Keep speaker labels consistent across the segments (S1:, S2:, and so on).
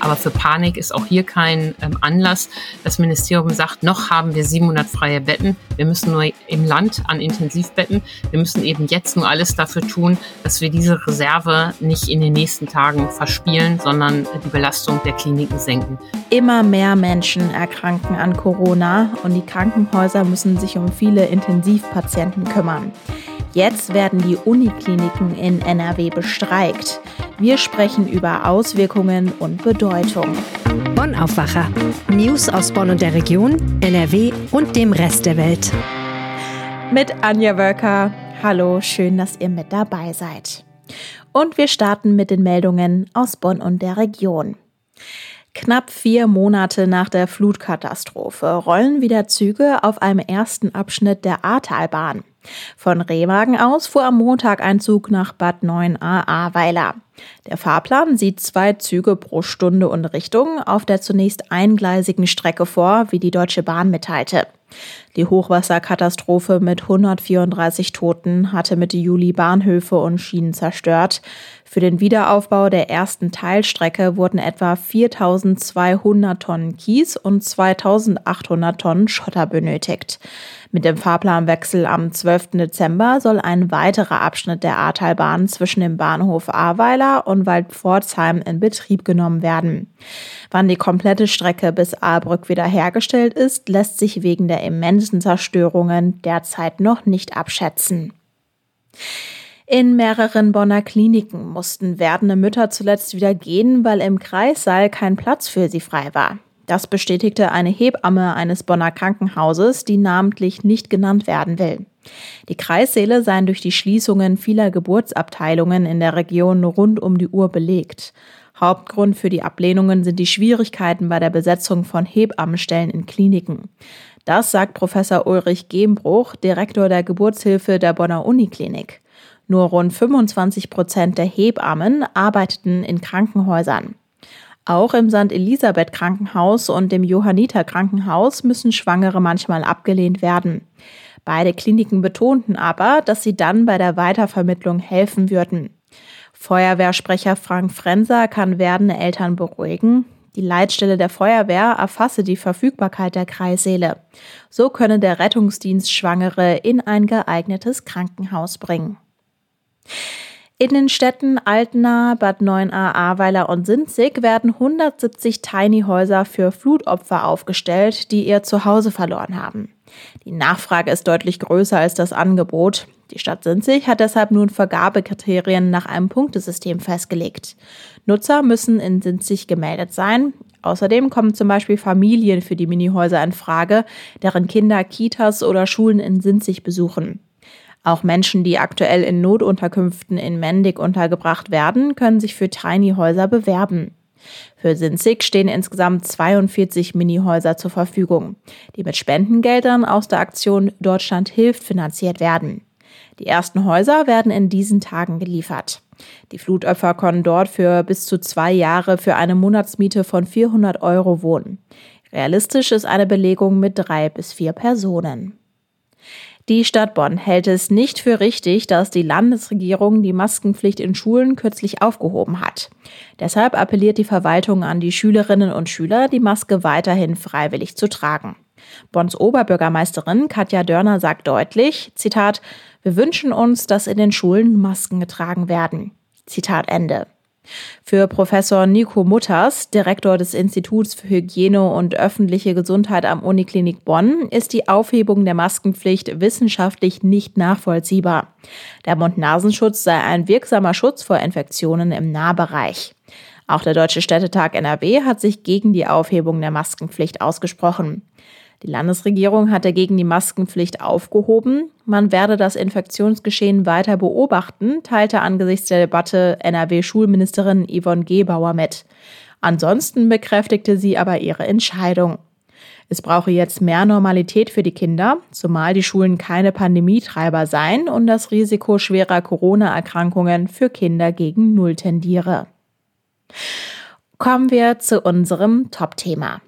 S1: Aber für Panik ist auch hier kein ähm, Anlass. Das Ministerium sagt, noch haben wir 700 freie Betten. Wir müssen nur im Land an Intensivbetten. Wir müssen eben jetzt nur alles dafür tun, dass wir diese Reserve nicht in den nächsten Tagen verspielen, sondern die Belastung der Kliniken senken.
S2: Immer mehr Menschen erkranken an Corona und die Krankenhäuser müssen sich um viele Intensivpatienten kümmern. Jetzt werden die Unikliniken in NRW bestreikt. Wir sprechen über Auswirkungen und Bedeutung.
S3: Bonn Aufwacher. News aus Bonn und der Region, NRW und dem Rest der Welt.
S2: Mit Anja Wölker. Hallo, schön, dass ihr mit dabei seid. Und wir starten mit den Meldungen aus Bonn und der Region. Knapp vier Monate nach der Flutkatastrophe rollen wieder Züge auf einem ersten Abschnitt der Ahrtalbahn. Von Remagen aus fuhr am Montag ein Zug nach Bad 9a Ahrweiler. Der Fahrplan sieht zwei Züge pro Stunde und Richtung auf der zunächst eingleisigen Strecke vor, wie die Deutsche Bahn mitteilte. Die Hochwasserkatastrophe mit 134 Toten hatte Mitte Juli Bahnhöfe und Schienen zerstört. Für den Wiederaufbau der ersten Teilstrecke wurden etwa 4200 Tonnen Kies und 2800 Tonnen Schotter benötigt. Mit dem Fahrplanwechsel am 12. Dezember soll ein weiterer Abschnitt der Ahrtalbahn zwischen dem Bahnhof Ahrweiler und Waldpforzheim in Betrieb genommen werden. Wann die komplette Strecke bis Ahrbrück wiederhergestellt ist, lässt sich wegen der immensen Zerstörungen derzeit noch nicht abschätzen. In mehreren Bonner Kliniken mussten werdende Mütter zuletzt wieder gehen, weil im Kreissaal kein Platz für sie frei war. Das bestätigte eine Hebamme eines Bonner Krankenhauses, die namentlich nicht genannt werden will. Die Kreissäle seien durch die Schließungen vieler Geburtsabteilungen in der Region rund um die Uhr belegt. Hauptgrund für die Ablehnungen sind die Schwierigkeiten bei der Besetzung von Hebammenstellen in Kliniken. Das sagt Professor Ulrich Gembruch, Direktor der Geburtshilfe der Bonner Uniklinik. Nur rund 25 Prozent der Hebammen arbeiteten in Krankenhäusern. Auch im St. Elisabeth Krankenhaus und dem Johanniter Krankenhaus müssen Schwangere manchmal abgelehnt werden. Beide Kliniken betonten aber, dass sie dann bei der Weitervermittlung helfen würden. Feuerwehrsprecher Frank Frenser kann werdende Eltern beruhigen. Die Leitstelle der Feuerwehr erfasse die Verfügbarkeit der Kreissäle. So könne der Rettungsdienst Schwangere in ein geeignetes Krankenhaus bringen. In den Städten Altena, Bad 9a, Ahrweiler und Sinzig werden 170 Tiny-Häuser für Flutopfer aufgestellt, die ihr Zuhause verloren haben. Die Nachfrage ist deutlich größer als das Angebot. Die Stadt Sinzig hat deshalb nun Vergabekriterien nach einem Punktesystem festgelegt. Nutzer müssen in Sinzig gemeldet sein. Außerdem kommen zum Beispiel Familien für die Minihäuser in Frage, deren Kinder Kitas oder Schulen in Sinzig besuchen. Auch Menschen, die aktuell in Notunterkünften in Mendig untergebracht werden, können sich für Tiny-Häuser bewerben. Für Sinzig stehen insgesamt 42 Minihäuser zur Verfügung, die mit Spendengeldern aus der Aktion Deutschland hilft finanziert werden. Die ersten Häuser werden in diesen Tagen geliefert. Die Flutopfer können dort für bis zu zwei Jahre für eine Monatsmiete von 400 Euro wohnen. Realistisch ist eine Belegung mit drei bis vier Personen. Die Stadt Bonn hält es nicht für richtig, dass die Landesregierung die Maskenpflicht in Schulen kürzlich aufgehoben hat. Deshalb appelliert die Verwaltung an die Schülerinnen und Schüler, die Maske weiterhin freiwillig zu tragen. Bonns Oberbürgermeisterin Katja Dörner sagt deutlich, Zitat, wir wünschen uns, dass in den Schulen Masken getragen werden. Zitat Ende. Für Professor Nico Mutters, Direktor des Instituts für Hygiene und öffentliche Gesundheit am Uniklinik Bonn, ist die Aufhebung der Maskenpflicht wissenschaftlich nicht nachvollziehbar. Der Mund-Nasenschutz sei ein wirksamer Schutz vor Infektionen im Nahbereich. Auch der Deutsche Städtetag NRW hat sich gegen die Aufhebung der Maskenpflicht ausgesprochen. Die Landesregierung hat dagegen die Maskenpflicht aufgehoben. Man werde das Infektionsgeschehen weiter beobachten, teilte angesichts der Debatte NRW-Schulministerin Yvonne Gebauer mit. Ansonsten bekräftigte sie aber ihre Entscheidung. Es brauche jetzt mehr Normalität für die Kinder, zumal die Schulen keine Pandemietreiber seien und das Risiko schwerer Corona-Erkrankungen für Kinder gegen Null tendiere. Kommen wir zu unserem Top-Thema.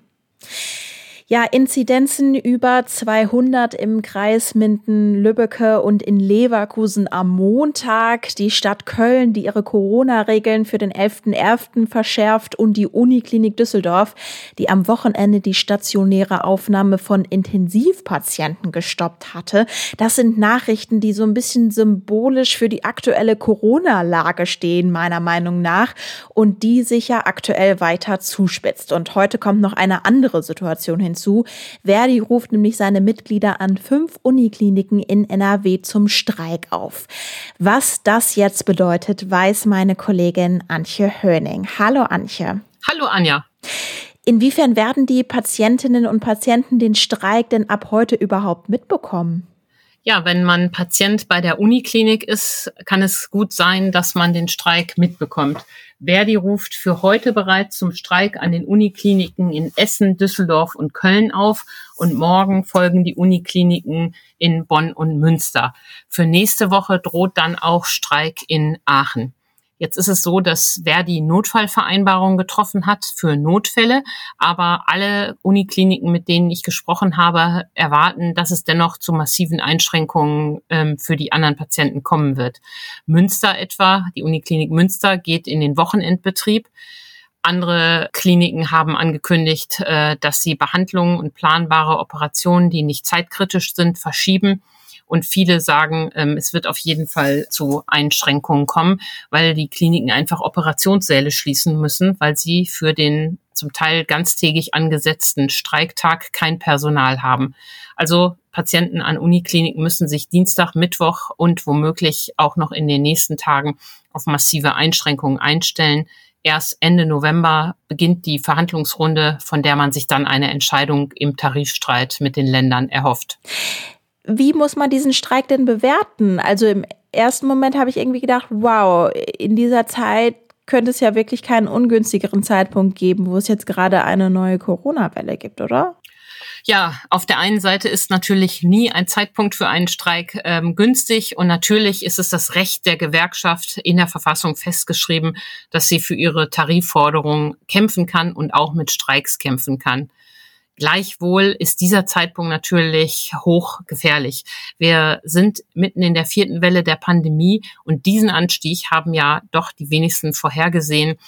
S2: Ja, Inzidenzen über 200 im Kreis Minden-Lübbecke und in Leverkusen am Montag. Die Stadt Köln, die ihre Corona-Regeln für den 11.11. verschärft und die Uniklinik Düsseldorf, die am Wochenende die stationäre Aufnahme von Intensivpatienten gestoppt hatte. Das sind Nachrichten, die so ein bisschen symbolisch für die aktuelle Corona-Lage stehen, meiner Meinung nach, und die sich ja aktuell weiter zuspitzt. Und heute kommt noch eine andere Situation hinzu hinzu. Verdi ruft nämlich seine Mitglieder an fünf Unikliniken in NRW zum Streik auf. Was das jetzt bedeutet, weiß meine Kollegin Antje Höning. Hallo Antje.
S1: Hallo Anja.
S2: Inwiefern werden die Patientinnen und Patienten den Streik denn ab heute überhaupt mitbekommen?
S1: Ja, wenn man Patient bei der Uniklinik ist, kann es gut sein, dass man den Streik mitbekommt. Verdi ruft für heute bereits zum Streik an den Unikliniken in Essen, Düsseldorf und Köln auf und morgen folgen die Unikliniken in Bonn und Münster. Für nächste Woche droht dann auch Streik in Aachen. Jetzt ist es so, dass Verdi Notfallvereinbarungen getroffen hat für Notfälle, aber alle Unikliniken, mit denen ich gesprochen habe, erwarten, dass es dennoch zu massiven Einschränkungen ähm, für die anderen Patienten kommen wird. Münster etwa, die Uniklinik Münster geht in den Wochenendbetrieb. Andere Kliniken haben angekündigt, äh, dass sie Behandlungen und planbare Operationen, die nicht zeitkritisch sind, verschieben. Und viele sagen, ähm, es wird auf jeden Fall zu Einschränkungen kommen, weil die Kliniken einfach Operationssäle schließen müssen, weil sie für den zum Teil ganztägig angesetzten Streiktag kein Personal haben. Also Patienten an Unikliniken müssen sich Dienstag, Mittwoch und womöglich auch noch in den nächsten Tagen auf massive Einschränkungen einstellen. Erst Ende November beginnt die Verhandlungsrunde, von der man sich dann eine Entscheidung im Tarifstreit mit den Ländern erhofft
S2: wie muss man diesen Streik denn bewerten? Also im ersten Moment habe ich irgendwie gedacht, wow, in dieser Zeit könnte es ja wirklich keinen ungünstigeren Zeitpunkt geben, wo es jetzt gerade eine neue Corona-Welle gibt, oder?
S1: Ja, auf der einen Seite ist natürlich nie ein Zeitpunkt für einen Streik ähm, günstig und natürlich ist es das Recht der Gewerkschaft in der Verfassung festgeschrieben, dass sie für ihre Tarifforderungen kämpfen kann und auch mit Streiks kämpfen kann. Gleichwohl ist dieser Zeitpunkt natürlich hochgefährlich. Wir sind mitten in der vierten Welle der Pandemie und diesen Anstieg haben ja doch die wenigsten vorhergesehen.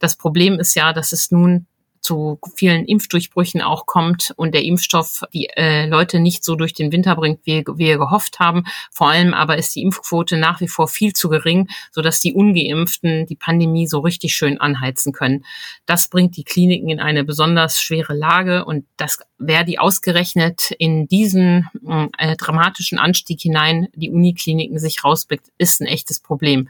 S1: Das Problem ist ja, dass es nun zu vielen Impfdurchbrüchen auch kommt und der Impfstoff die äh, Leute nicht so durch den Winter bringt, wie, wir gehofft haben. Vor allem aber ist die Impfquote nach wie vor viel zu gering, sodass die Ungeimpften die Pandemie so richtig schön anheizen können. Das bringt die Kliniken in eine besonders schwere Lage und das wer die ausgerechnet in diesen äh, dramatischen Anstieg hinein die Unikliniken sich rausblickt, ist ein echtes Problem.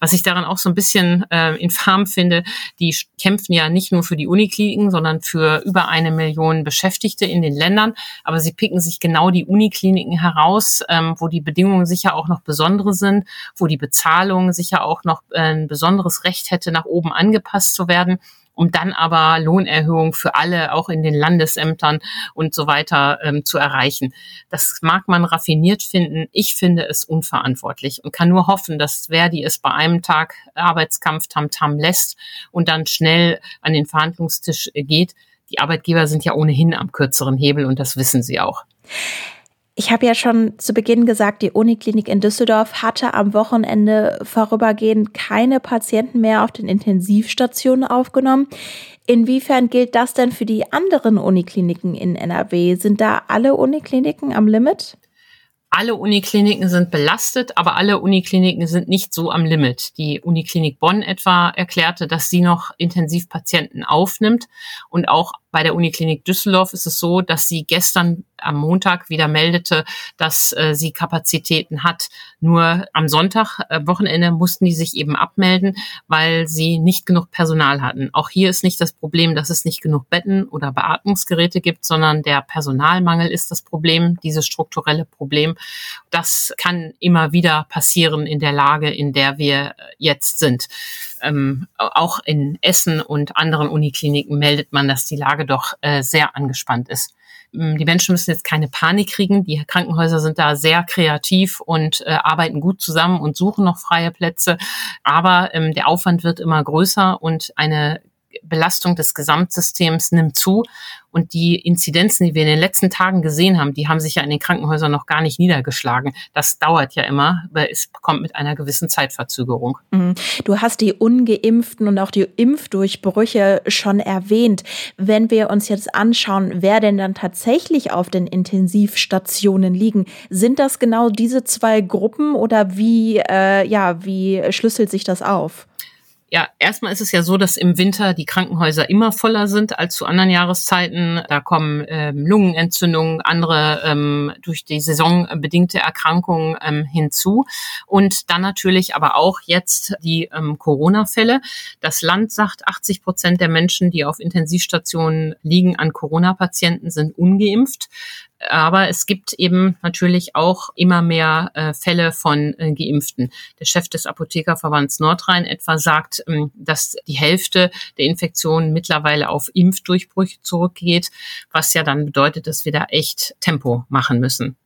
S1: Was ich daran auch so ein bisschen äh, infam finde, die kämpfen ja nicht nur für die Unikliniken, sondern für über eine Million Beschäftigte in den Ländern. Aber sie picken sich genau die Unikliniken heraus, ähm, wo die Bedingungen sicher auch noch besondere sind, wo die Bezahlung sicher auch noch äh, ein besonderes Recht hätte, nach oben angepasst zu werden um dann aber Lohnerhöhung für alle, auch in den Landesämtern und so weiter ähm, zu erreichen. Das mag man raffiniert finden. Ich finde es unverantwortlich und kann nur hoffen, dass Verdi es bei einem Tag Arbeitskampf tamtam -Tam lässt und dann schnell an den Verhandlungstisch geht. Die Arbeitgeber sind ja ohnehin am kürzeren Hebel und das wissen sie auch.
S2: Ich habe ja schon zu Beginn gesagt, die Uniklinik in Düsseldorf hatte am Wochenende vorübergehend keine Patienten mehr auf den Intensivstationen aufgenommen. Inwiefern gilt das denn für die anderen Unikliniken in NRW? Sind da alle Unikliniken am Limit?
S1: alle Unikliniken sind belastet, aber alle Unikliniken sind nicht so am Limit. Die Uniklinik Bonn etwa erklärte, dass sie noch Intensivpatienten aufnimmt und auch bei der Uniklinik Düsseldorf ist es so, dass sie gestern am Montag wieder meldete, dass äh, sie Kapazitäten hat. Nur am Sonntag, äh, Wochenende, mussten die sich eben abmelden, weil sie nicht genug Personal hatten. Auch hier ist nicht das Problem, dass es nicht genug Betten oder Beatmungsgeräte gibt, sondern der Personalmangel ist das Problem, dieses strukturelle Problem. Das kann immer wieder passieren in der Lage, in der wir jetzt sind. Ähm, auch in Essen und anderen Unikliniken meldet man, dass die Lage doch äh, sehr angespannt ist. Ähm, die Menschen müssen jetzt keine Panik kriegen. Die Krankenhäuser sind da sehr kreativ und äh, arbeiten gut zusammen und suchen noch freie Plätze. Aber ähm, der Aufwand wird immer größer und eine Belastung des Gesamtsystems nimmt zu. Und die Inzidenzen, die wir in den letzten Tagen gesehen haben, die haben sich ja in den Krankenhäusern noch gar nicht niedergeschlagen. Das dauert ja immer, aber es kommt mit einer gewissen Zeitverzögerung.
S2: Mhm. Du hast die ungeimpften und auch die Impfdurchbrüche schon erwähnt. Wenn wir uns jetzt anschauen, wer denn dann tatsächlich auf den Intensivstationen liegen, sind das genau diese zwei Gruppen oder wie, äh, ja, wie schlüsselt sich das auf?
S1: Ja, erstmal ist es ja so, dass im Winter die Krankenhäuser immer voller sind als zu anderen Jahreszeiten. Da kommen ähm, Lungenentzündungen, andere ähm, durch die Saison bedingte Erkrankungen ähm, hinzu. Und dann natürlich aber auch jetzt die ähm, Corona-Fälle. Das Land sagt, 80 Prozent der Menschen, die auf Intensivstationen liegen an Corona-Patienten, sind ungeimpft. Aber es gibt eben natürlich auch immer mehr äh, Fälle von äh, Geimpften. Der Chef des Apothekerverbands Nordrhein etwa sagt, ähm, dass die Hälfte der Infektionen mittlerweile auf Impfdurchbrüche zurückgeht, was ja dann bedeutet, dass wir da echt Tempo machen müssen.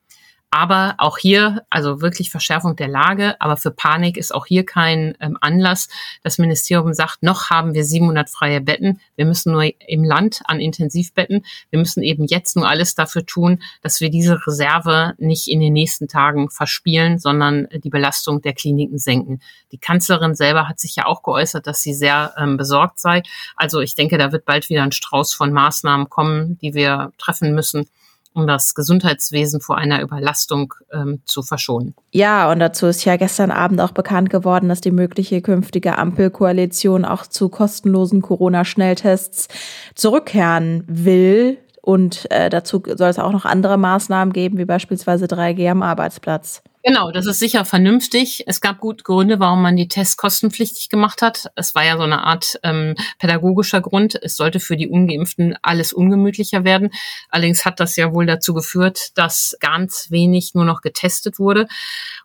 S1: Aber auch hier, also wirklich Verschärfung der Lage, aber für Panik ist auch hier kein ähm, Anlass. Das Ministerium sagt, noch haben wir 700 freie Betten. Wir müssen nur im Land an Intensivbetten. Wir müssen eben jetzt nur alles dafür tun, dass wir diese Reserve nicht in den nächsten Tagen verspielen, sondern die Belastung der Kliniken senken. Die Kanzlerin selber hat sich ja auch geäußert, dass sie sehr ähm, besorgt sei. Also ich denke, da wird bald wieder ein Strauß von Maßnahmen kommen, die wir treffen müssen um das Gesundheitswesen vor einer Überlastung ähm, zu verschonen.
S2: Ja, und dazu ist ja gestern Abend auch bekannt geworden, dass die mögliche künftige Ampelkoalition auch zu kostenlosen Corona-Schnelltests zurückkehren will. Und äh, dazu soll es auch noch andere Maßnahmen geben, wie beispielsweise 3G am Arbeitsplatz.
S1: Genau, das ist sicher vernünftig. Es gab gute Gründe, warum man die Tests kostenpflichtig gemacht hat. Es war ja so eine Art ähm, pädagogischer Grund. Es sollte für die Ungeimpften alles ungemütlicher werden. Allerdings hat das ja wohl dazu geführt, dass ganz wenig nur noch getestet wurde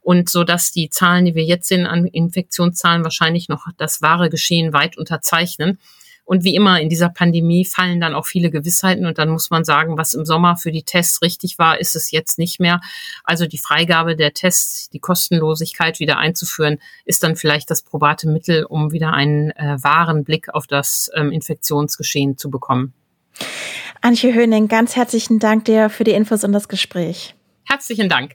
S1: und so dass die Zahlen, die wir jetzt sehen an Infektionszahlen, wahrscheinlich noch das wahre Geschehen weit unterzeichnen. Und wie immer in dieser Pandemie fallen dann auch viele Gewissheiten und dann muss man sagen, was im Sommer für die Tests richtig war, ist es jetzt nicht mehr. Also die Freigabe der Tests, die Kostenlosigkeit wieder einzuführen, ist dann vielleicht das probate Mittel, um wieder einen äh, wahren Blick auf das ähm, Infektionsgeschehen zu bekommen.
S2: Antje Höning, ganz herzlichen Dank dir für die Infos und das Gespräch.
S1: Herzlichen Dank.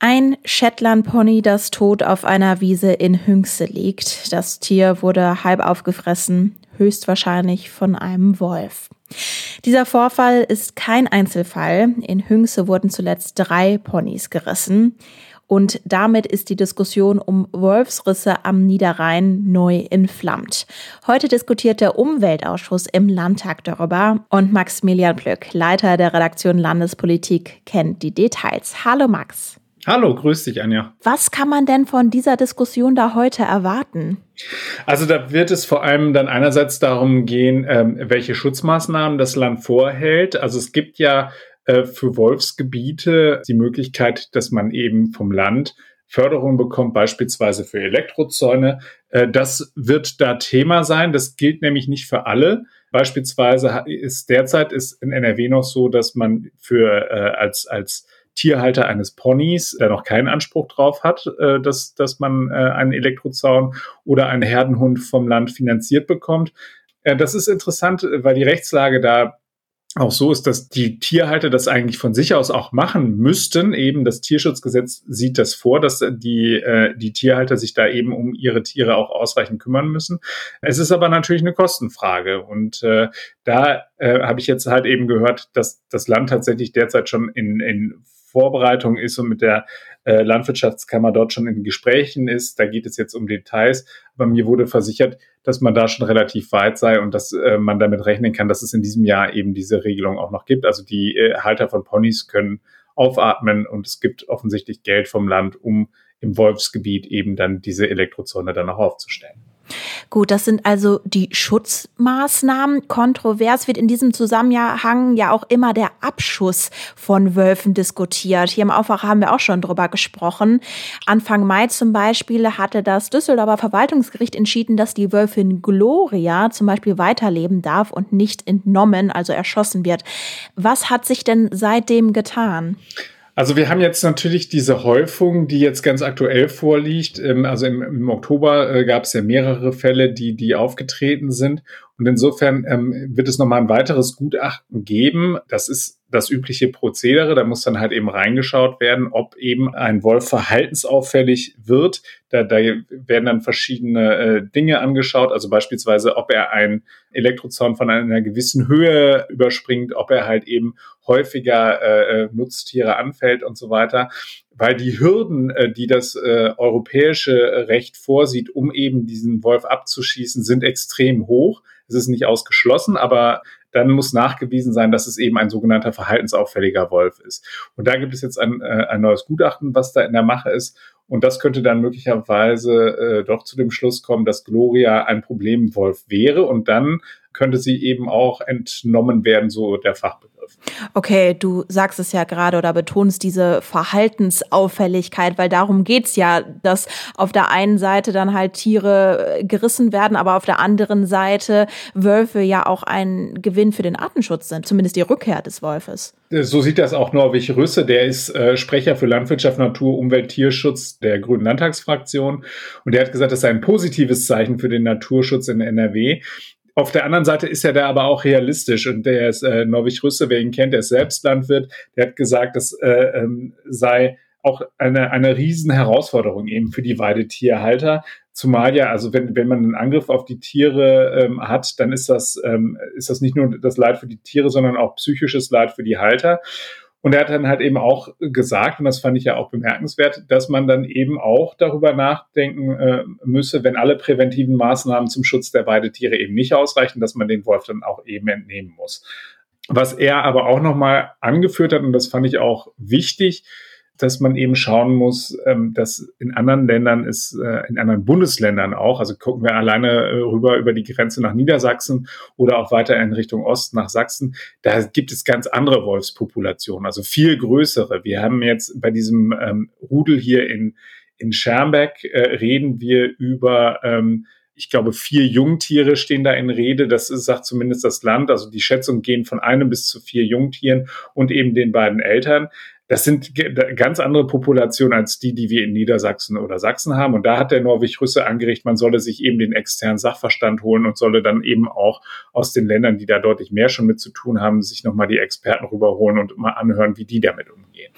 S2: Ein Shetland-Pony, das tot auf einer Wiese in Hüngse liegt. Das Tier wurde halb aufgefressen, höchstwahrscheinlich von einem Wolf. Dieser Vorfall ist kein Einzelfall. In Hüngse wurden zuletzt drei Ponys gerissen. Und damit ist die Diskussion um Wolfsrisse am Niederrhein neu entflammt. Heute diskutiert der Umweltausschuss im Landtag darüber und Maximilian Plück, Leiter der Redaktion Landespolitik, kennt die Details. Hallo Max.
S4: Hallo, grüß dich, Anja.
S2: Was kann man denn von dieser Diskussion da heute erwarten?
S4: Also da wird es vor allem dann einerseits darum gehen, ähm, welche Schutzmaßnahmen das Land vorhält. Also es gibt ja äh, für Wolfsgebiete die Möglichkeit, dass man eben vom Land Förderung bekommt, beispielsweise für Elektrozäune. Äh, das wird da Thema sein. Das gilt nämlich nicht für alle. Beispielsweise ist derzeit ist in NRW noch so, dass man für äh, als als Tierhalter eines Ponys, der noch keinen Anspruch drauf hat, äh, dass, dass man äh, einen Elektrozaun oder einen Herdenhund vom Land finanziert bekommt. Äh, das ist interessant, weil die Rechtslage da auch so ist, dass die Tierhalter das eigentlich von sich aus auch machen müssten. Eben das Tierschutzgesetz sieht das vor, dass die, äh, die Tierhalter sich da eben um ihre Tiere auch ausreichend kümmern müssen. Es ist aber natürlich eine Kostenfrage. Und äh, da äh, habe ich jetzt halt eben gehört, dass das Land tatsächlich derzeit schon in, in Vorbereitung ist und mit der äh, Landwirtschaftskammer dort schon in Gesprächen ist. Da geht es jetzt um Details. Aber mir wurde versichert, dass man da schon relativ weit sei und dass äh, man damit rechnen kann, dass es in diesem Jahr eben diese Regelung auch noch gibt. Also die äh, Halter von Ponys können aufatmen und es gibt offensichtlich Geld vom Land, um im Wolfsgebiet eben dann diese Elektrozone dann auch aufzustellen.
S2: Gut, das sind also die Schutzmaßnahmen. Kontrovers wird in diesem Zusammenhang ja auch immer der Abschuss von Wölfen diskutiert. Hier im Aufwacher haben wir auch schon drüber gesprochen. Anfang Mai zum Beispiel hatte das Düsseldorfer Verwaltungsgericht entschieden, dass die Wölfin Gloria zum Beispiel weiterleben darf und nicht entnommen, also erschossen wird. Was hat sich denn seitdem getan?
S4: Also wir haben jetzt natürlich diese Häufung, die jetzt ganz aktuell vorliegt. Ähm, also im, im Oktober äh, gab es ja mehrere Fälle, die, die aufgetreten sind. Und insofern ähm, wird es nochmal ein weiteres Gutachten geben. Das ist das übliche Prozedere. Da muss dann halt eben reingeschaut werden, ob eben ein Wolf verhaltensauffällig wird. Da, da werden dann verschiedene äh, Dinge angeschaut. Also beispielsweise, ob er einen Elektrozaun von einer gewissen Höhe überspringt, ob er halt eben häufiger äh, äh, Nutztiere anfällt und so weiter, weil die Hürden, äh, die das äh, europäische Recht vorsieht, um eben diesen Wolf abzuschießen, sind extrem hoch. Es ist nicht ausgeschlossen, aber dann muss nachgewiesen sein, dass es eben ein sogenannter verhaltensauffälliger Wolf ist. Und da gibt es jetzt ein, äh, ein neues Gutachten, was da in der Mache ist. Und das könnte dann möglicherweise äh, doch zu dem Schluss kommen, dass Gloria ein Problemwolf wäre. Und dann könnte sie eben auch entnommen werden, so der Fachbegriff.
S2: Okay, du sagst es ja gerade oder betonst diese Verhaltensauffälligkeit, weil darum geht's ja, dass auf der einen Seite dann halt Tiere äh, gerissen werden, aber auf der anderen Seite Wölfe ja auch ein Gewinn für den Artenschutz sind, zumindest die Rückkehr des Wolfes.
S4: Äh, so sieht das auch Norwig Rüsse, der ist äh, Sprecher für Landwirtschaft, Natur, Umwelt, Tierschutz der Grünen Landtagsfraktion. Und der hat gesagt, das sei ein positives Zeichen für den Naturschutz in NRW. Auf der anderen Seite ist er da aber auch realistisch und der ist äh, Norwich Rüsse, wer ihn kennt, der ist selbst Landwirt, der hat gesagt, das äh, ähm, sei auch eine, eine riesen Herausforderung eben für die Weidetierhalter. Zumal ja, also wenn, wenn man einen Angriff auf die Tiere ähm, hat, dann ist das, ähm, ist das nicht nur das Leid für die Tiere, sondern auch psychisches Leid für die Halter. Und er hat dann halt eben auch gesagt, und das fand ich ja auch bemerkenswert, dass man dann eben auch darüber nachdenken äh, müsse, wenn alle präventiven Maßnahmen zum Schutz der Weidetiere eben nicht ausreichen, dass man den Wolf dann auch eben entnehmen muss. Was er aber auch nochmal angeführt hat, und das fand ich auch wichtig, dass man eben schauen muss, ähm, dass in anderen Ländern ist, äh, in anderen Bundesländern auch, also gucken wir alleine äh, rüber über die Grenze nach Niedersachsen oder auch weiter in Richtung Osten nach Sachsen, da gibt es ganz andere Wolfspopulationen, also viel größere. Wir haben jetzt bei diesem ähm, Rudel hier in, in Schermbeck äh, reden wir über ähm, ich glaube, vier Jungtiere stehen da in Rede. Das ist, sagt zumindest das Land. Also die Schätzungen gehen von einem bis zu vier Jungtieren und eben den beiden Eltern. Das sind ganz andere Populationen als die, die wir in Niedersachsen oder Sachsen haben. Und da hat der Norwich Rüsse angeregt, man solle sich eben den externen Sachverstand holen und solle dann eben auch aus den Ländern, die da deutlich mehr schon mit zu tun haben, sich nochmal die Experten rüberholen und mal anhören, wie die damit umgehen.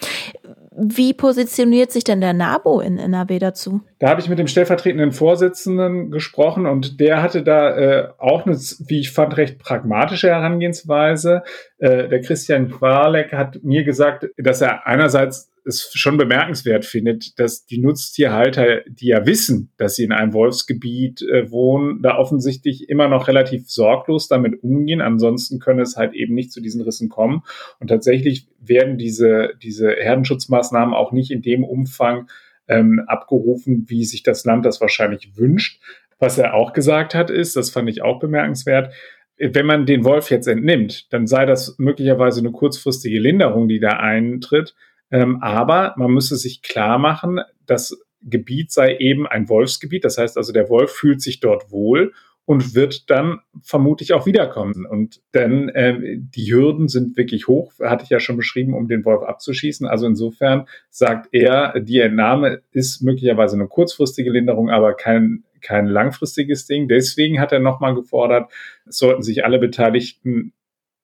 S2: Wie positioniert sich denn der NABO in NRW dazu?
S4: Da habe ich mit dem stellvertretenden Vorsitzenden gesprochen und der hatte da äh, auch eine, wie ich fand, recht pragmatische Herangehensweise. Äh, der Christian Qualek hat mir gesagt, dass er einerseits es schon bemerkenswert findet, dass die Nutztierhalter, die ja wissen, dass sie in einem Wolfsgebiet äh, wohnen, da offensichtlich immer noch relativ sorglos damit umgehen. Ansonsten können es halt eben nicht zu diesen Rissen kommen. Und tatsächlich werden diese, diese Herdenschutzmaßnahmen auch nicht in dem Umfang ähm, abgerufen, wie sich das Land das wahrscheinlich wünscht. Was er auch gesagt hat, ist, das fand ich auch bemerkenswert, wenn man den Wolf jetzt entnimmt, dann sei das möglicherweise eine kurzfristige Linderung, die da eintritt. Ähm, aber man müsse sich klar machen, das Gebiet sei eben ein Wolfsgebiet. Das heißt also, der Wolf fühlt sich dort wohl und wird dann vermutlich auch wiederkommen. Und denn äh, die Hürden sind wirklich hoch, hatte ich ja schon beschrieben, um den Wolf abzuschießen. Also insofern sagt er, die Entnahme ist möglicherweise eine kurzfristige Linderung, aber kein, kein langfristiges Ding. Deswegen hat er nochmal gefordert, es sollten sich alle Beteiligten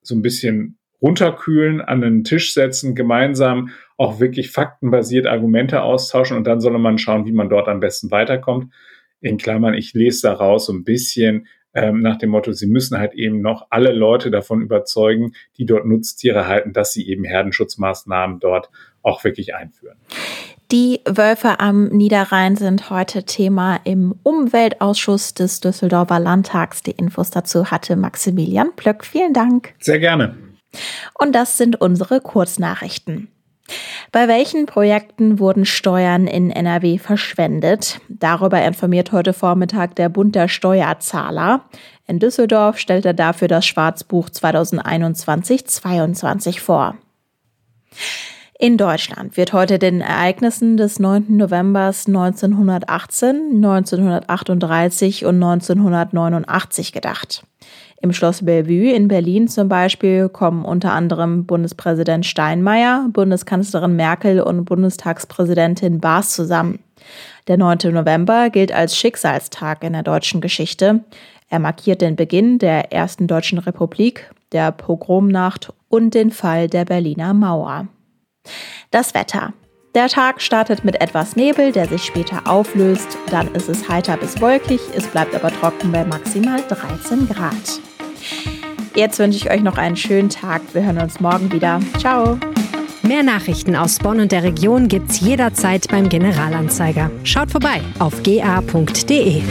S4: so ein bisschen runterkühlen, an den Tisch setzen, gemeinsam auch wirklich faktenbasiert Argumente austauschen und dann soll man schauen, wie man dort am besten weiterkommt. In Klammern, ich lese daraus so ein bisschen ähm, nach dem Motto, sie müssen halt eben noch alle Leute davon überzeugen, die dort Nutztiere halten, dass sie eben Herdenschutzmaßnahmen dort auch wirklich einführen.
S2: Die Wölfe am Niederrhein sind heute Thema im Umweltausschuss des Düsseldorfer Landtags. Die Infos dazu hatte Maximilian Plöck. Vielen Dank.
S4: Sehr gerne.
S2: Und das sind unsere Kurznachrichten. Bei welchen Projekten wurden Steuern in NRW verschwendet? Darüber informiert heute Vormittag der Bund der Steuerzahler. In Düsseldorf stellt er dafür das Schwarzbuch 2021-22 vor. In Deutschland wird heute den Ereignissen des 9. November 1918, 1938 und 1989 gedacht. Im Schloss Bellevue in Berlin zum Beispiel kommen unter anderem Bundespräsident Steinmeier, Bundeskanzlerin Merkel und Bundestagspräsidentin Baas zusammen. Der 9. November gilt als Schicksalstag in der deutschen Geschichte. Er markiert den Beginn der ersten deutschen Republik, der Pogromnacht und den Fall der Berliner Mauer. Das Wetter. Der Tag startet mit etwas Nebel, der sich später auflöst. Dann ist es heiter bis wolkig, es bleibt aber trocken bei maximal 13 Grad. Jetzt wünsche ich euch noch einen schönen Tag. Wir hören uns morgen wieder. Ciao.
S3: Mehr Nachrichten aus Bonn und der Region gibt's jederzeit beim Generalanzeiger. Schaut vorbei auf ga.de.